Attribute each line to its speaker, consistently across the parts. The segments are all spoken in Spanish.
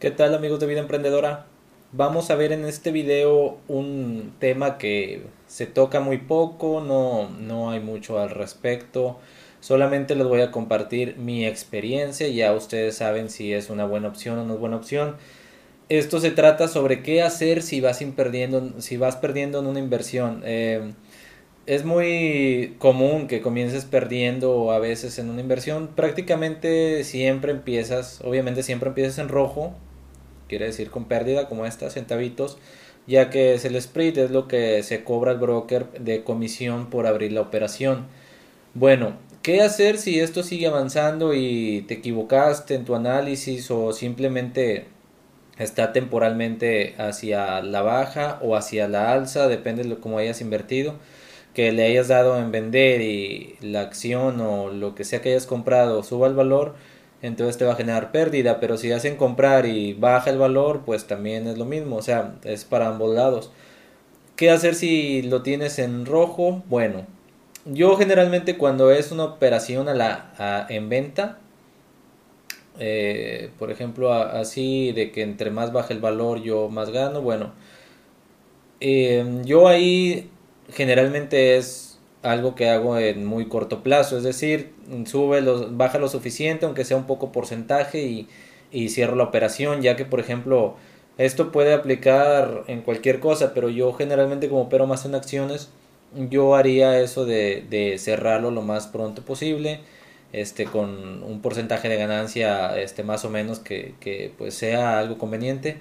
Speaker 1: ¿Qué tal amigos de Vida Emprendedora? Vamos a ver en este video un tema que se toca muy poco, no, no hay mucho al respecto. Solamente les voy a compartir mi experiencia, ya ustedes saben si es una buena opción o no es buena opción. Esto se trata sobre qué hacer si vas, perdiendo, si vas perdiendo en una inversión. Eh, es muy común que comiences perdiendo a veces en una inversión. Prácticamente siempre empiezas, obviamente siempre empiezas en rojo, quiere decir con pérdida como esta, centavitos, ya que es el split, es lo que se cobra el broker de comisión por abrir la operación. Bueno, ¿qué hacer si esto sigue avanzando y te equivocaste en tu análisis o simplemente está temporalmente hacia la baja o hacia la alza, depende de cómo hayas invertido? que le hayas dado en vender y la acción o lo que sea que hayas comprado suba el valor, entonces te va a generar pérdida, pero si hacen comprar y baja el valor, pues también es lo mismo, o sea, es para ambos lados. ¿Qué hacer si lo tienes en rojo? Bueno, yo generalmente cuando es una operación a la, en venta, eh, por ejemplo, así de que entre más baja el valor yo más gano, bueno, eh, yo ahí generalmente es algo que hago en muy corto plazo, es decir, sube los, baja lo suficiente, aunque sea un poco porcentaje y, cierro la operación, ya que por ejemplo esto puede aplicar en cualquier cosa, pero yo generalmente como opero más en acciones, yo haría eso de, de cerrarlo lo más pronto posible, este con un porcentaje de ganancia este más o menos que, que pues sea algo conveniente.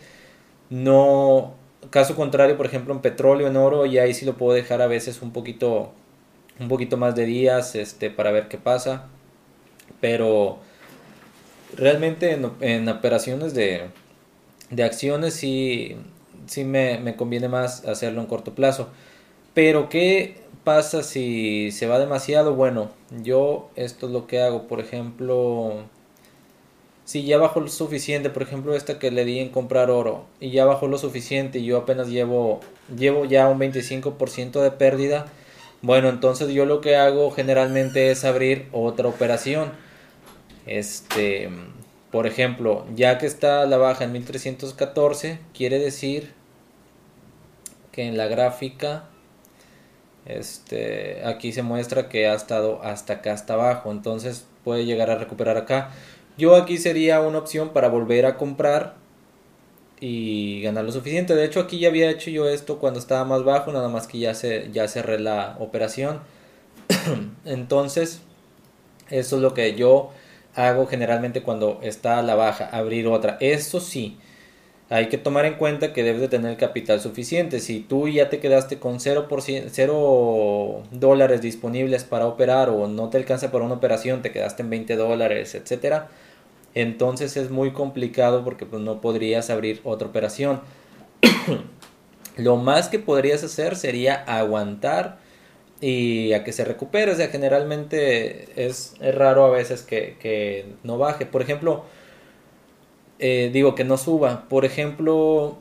Speaker 1: No Caso contrario, por ejemplo, en petróleo, en oro, y ahí sí lo puedo dejar a veces un poquito, un poquito más de días este, para ver qué pasa. Pero realmente en, operaciones de, de, acciones sí, sí me, me conviene más hacerlo en corto plazo. Pero ¿qué pasa si se va demasiado? Bueno, yo esto es lo que hago. Por ejemplo, si ya bajó lo suficiente, por ejemplo esta que le di en comprar oro y ya bajó lo suficiente y yo apenas llevo, llevo ya un 25% de pérdida, bueno, entonces yo lo que hago generalmente es abrir otra operación. Este, por ejemplo, ya que está la baja en 1314, quiere decir que en la gráfica este, aquí se muestra que ha estado hasta acá hasta abajo, entonces puede llegar a recuperar acá. Yo aquí sería una opción para volver a comprar y ganar lo suficiente. De hecho, aquí ya había hecho yo esto cuando estaba más bajo, nada más que ya, se, ya cerré la operación. Entonces, eso es lo que yo hago generalmente cuando está a la baja, abrir otra. Eso sí, hay que tomar en cuenta que debes de tener capital suficiente. Si tú ya te quedaste con 0%, 0 dólares disponibles para operar o no te alcanza para una operación, te quedaste en 20 dólares, etcétera entonces es muy complicado porque pues, no podrías abrir otra operación. Lo más que podrías hacer sería aguantar y a que se recupere. O sea, generalmente es, raro a veces que, no baje. Por ejemplo, eh, digo que no suba. Por ejemplo,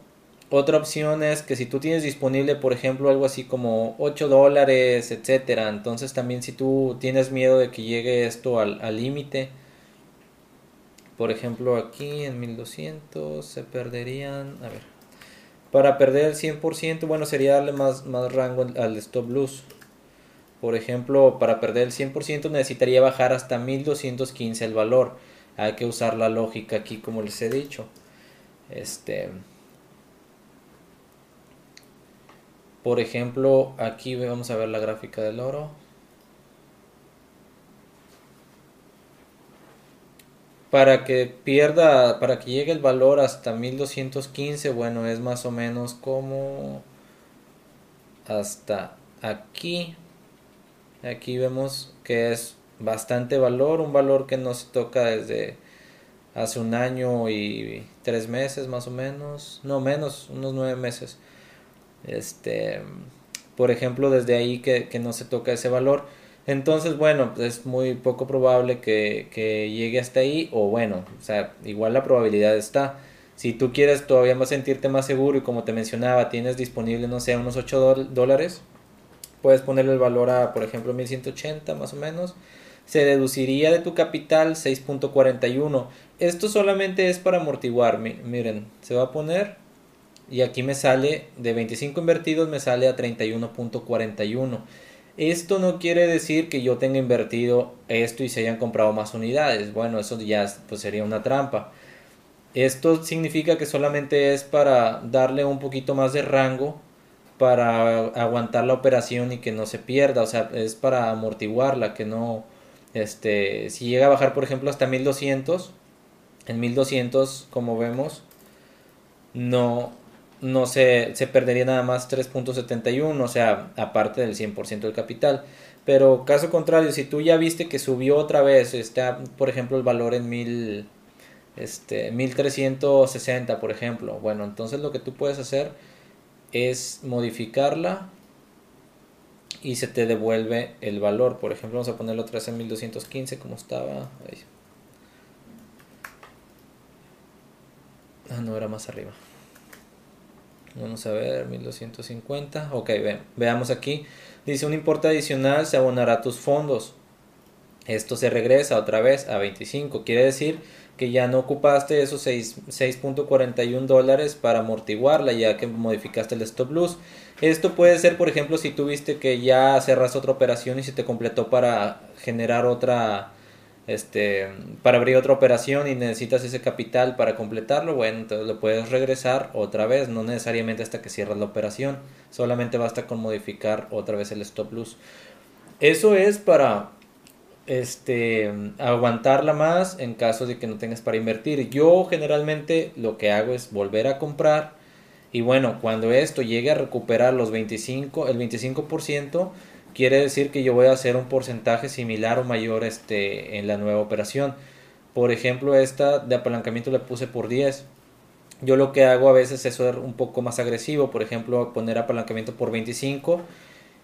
Speaker 1: otra opción es que si tú tienes disponible, por ejemplo, algo así como 8 dólares, etcétera. Entonces también si tú tienes miedo de que llegue esto al límite por ejemplo, aquí en 1200 se perderían, a ver, para perder el 100%, bueno, sería darle más, más rango al stop loss. Por ejemplo, para perder el 100% necesitaría bajar hasta 1215 el valor. Hay que usar la lógica aquí como les he dicho. Este Por ejemplo, aquí vamos a ver la gráfica del oro. Para que pierda, para que llegue el valor hasta 1215, bueno, es más o menos como hasta aquí. Aquí vemos que es bastante valor, un valor que no se toca desde hace un año y tres meses más o menos, no menos, unos nueve meses. Este, por ejemplo, desde ahí que, que no se toca ese valor. Entonces, bueno, es muy poco probable que, llegue hasta ahí, o bueno, o sea, igual la probabilidad está. Si tú quieres todavía más sentirte más seguro y como te mencionaba, tienes disponible, no sé, unos 8 dólares, puedes ponerle el valor a, por ejemplo, 1180 más o menos. se deduciría de tu capital 6.41. Esto solamente es para amortiguar. Miren, se va a poner y aquí me sale de 25 invertidos me sale a 31.41. Esto no quiere decir que yo tenga invertido esto y se hayan comprado más unidades. Bueno, eso ya pues, sería una trampa. Esto significa que solamente es para darle un poquito más de rango para aguantar la operación y que no se pierda, o sea, es para amortiguarla, que no, este, si llega a bajar por ejemplo hasta 1200, en 1200 como vemos, no, no se, se perdería nada más 3.71, o sea, aparte del 100% del capital. Pero caso contrario, si tú ya viste que subió otra vez, está por ejemplo el valor en 1000 este, 1360, por ejemplo. Bueno, entonces lo que tú puedes hacer es modificarla y se te devuelve el valor. Por ejemplo, vamos a ponerlo otra vez en 1215 como estaba. Ah, no, era más arriba. Vamos a ver, 1250. Ok, veamos aquí. Dice un importe adicional se abonará a tus fondos. Esto se regresa otra vez a 25. Quiere decir que ya no ocupaste esos 6.41 dólares para amortiguarla ya que modificaste el stop loss. Esto puede ser, por ejemplo, si tuviste que ya cerras otra operación y se te completó para generar otra, este, para abrir otra operación y necesitas ese capital para completarlo, bueno, entonces lo puedes regresar otra vez, no necesariamente hasta que cierras la operación, solamente basta con modificar otra vez el stop loss. Eso es para este, aguantarla más en caso de que no tengas para invertir. Yo generalmente lo que hago es volver a comprar y bueno, cuando esto llegue a recuperar los 25, el 25%, quiere decir que yo voy a hacer un porcentaje similar o mayor este, en la nueva operación. Por ejemplo, esta de apalancamiento le puse por 10. Yo lo que hago a veces es ser un poco más agresivo, por ejemplo, poner apalancamiento por 25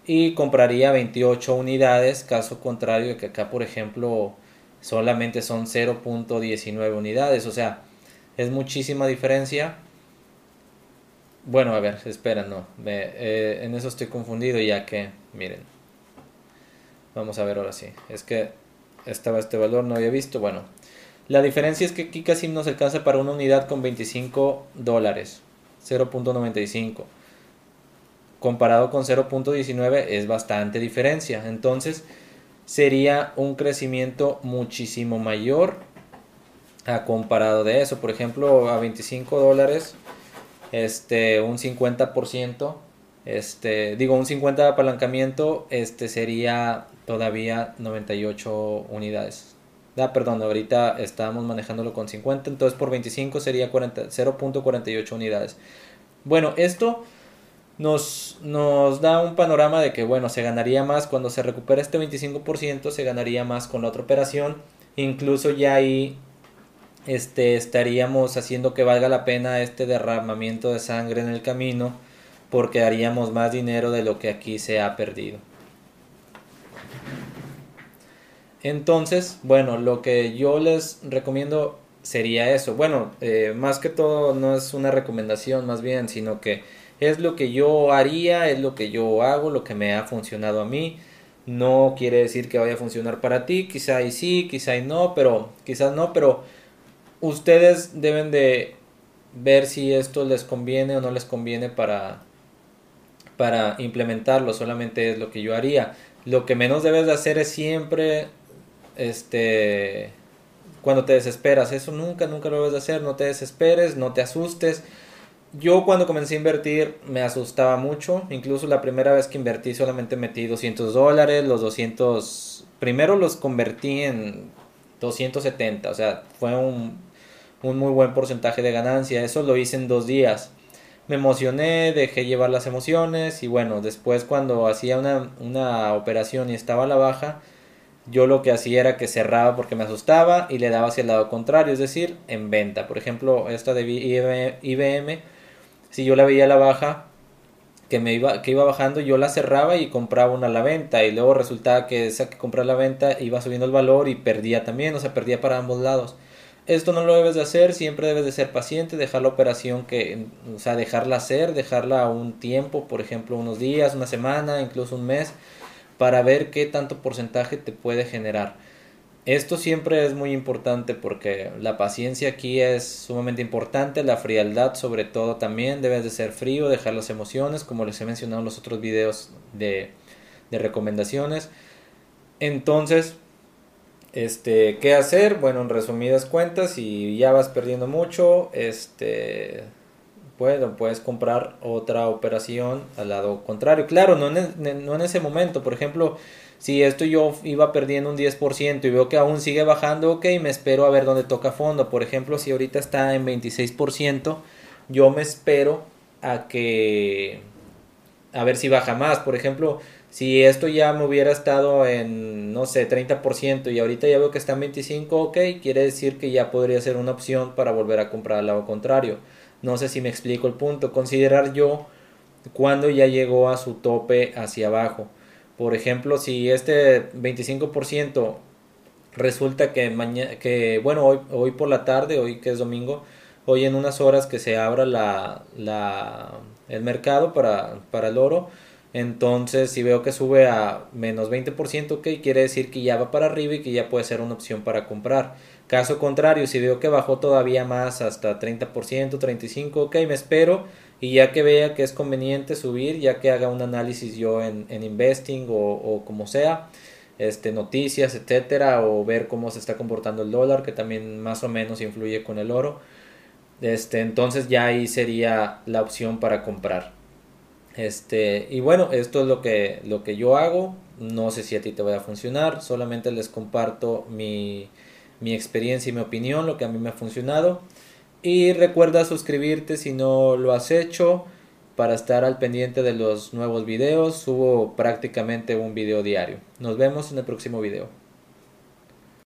Speaker 1: y compraría 28 unidades, caso contrario de que acá por ejemplo solamente son 0.19 unidades, o sea, es muchísima diferencia. Bueno, a ver, espera, no, eh, en eso estoy confundido ya que, miren, vamos a ver ahora sí, es que estaba este valor, no había visto, bueno, la diferencia es que aquí casi nos alcanza para una unidad con 25 dólares, 0.95 comparado con 0.19 es bastante diferencia. Entonces sería un crecimiento muchísimo mayor a comparado de eso. Por ejemplo, a 25 dólares, este, un 50%, este, digo, un 50 de apalancamiento, este sería todavía 98 unidades. Ah, perdón, ahorita estábamos manejándolo con 50, entonces por 25 sería 0.48 unidades. Bueno, esto nos, nos da un panorama de que, bueno, se ganaría más cuando se recupera este 25%, se ganaría más con la otra operación. Incluso ya ahí este, estaríamos haciendo que valga la pena este derramamiento de sangre en el camino porque haríamos más dinero de lo que aquí se ha perdido. Entonces, bueno, lo que yo les recomiendo sería eso. Bueno, eh, más que todo no es una recomendación más bien, sino que es lo que yo haría, es lo que yo hago, lo que me ha funcionado a mí. No quiere decir que vaya a funcionar para ti, quizá y sí, quizá y no, pero quizás no, pero ustedes deben de ver si esto les conviene o no les conviene para para implementarlo, solamente es lo que yo haría. Lo que menos debes de hacer es siempre este cuando te desesperas, eso nunca nunca lo debes de hacer, no te desesperes, no te asustes yo cuando comencé a invertir me asustaba mucho. Incluso la primera vez que invertí solamente metí 200 dólares. Los 200... Primero los convertí en 270. O sea, fue un, un muy buen porcentaje de ganancia. Eso lo hice en dos días. Me emocioné, dejé llevar las emociones y bueno, después cuando hacía una, una operación y estaba a la baja, yo lo que hacía era que cerraba porque me asustaba y le daba hacia el lado contrario, es decir, en venta. Por ejemplo, esta de IBM si yo la veía a la baja, que me iba, que iba bajando, yo la cerraba y compraba una a la venta. Y luego resultaba que esa que compré a la venta iba subiendo el valor y perdía también, o sea, perdía para ambos lados. Esto no lo debes de hacer, siempre debes de ser paciente, dejar la operación que, o sea, dejarla hacer, dejarla un tiempo, por ejemplo, unos días, una semana, incluso un mes, para ver qué tanto porcentaje te puede generar. Esto siempre es muy importante porque la paciencia aquí es sumamente importante, la frialdad sobre todo también, debes de ser frío, dejar las emociones, como les he mencionado en los otros videos de, de recomendaciones. Entonces, este, ¿qué hacer? Bueno, en resumidas cuentas, si ya vas perdiendo mucho, este, bueno, puedes comprar otra operación al lado contrario. Claro, no en, no en ese momento, por ejemplo, si esto yo iba perdiendo un 10% y veo que aún sigue bajando, ok, me espero a ver dónde toca fondo. Por ejemplo, si ahorita está en 26%, yo me espero a que... a ver si baja más. Por ejemplo, si esto ya me hubiera estado en, no sé, 30% y ahorita ya veo que está en 25%, ok, quiere decir que ya podría ser una opción para volver a comprar al lado contrario. No sé si me explico el punto. Considerar yo cuando ya llegó a su tope hacia abajo. Por ejemplo, si este 25% resulta que mañana, que bueno, hoy, hoy por la tarde, hoy que es domingo, hoy en unas horas que se abra la, la, el mercado para, para el oro, entonces si veo que sube a menos 20%, ok, quiere decir que ya va para arriba y que ya puede ser una opción para comprar. Caso contrario, si veo que bajó todavía más hasta 30%, 35%, ok, me espero y ya que vea que es conveniente subir, ya que haga un análisis yo en, investing o, como sea, este, noticias, etcétera, o ver cómo se está comportando el dólar, que también más o menos influye con el oro. Este, entonces ya ahí sería la opción para comprar. Este, y bueno, esto es lo que, lo que yo hago. No sé si a ti te va a funcionar. Solamente les comparto mi, mi experiencia y mi opinión, lo que a mí me ha funcionado. Y recuerda suscribirte si no lo has hecho para estar al pendiente de los nuevos videos. Subo prácticamente un video diario. Nos vemos en el próximo video.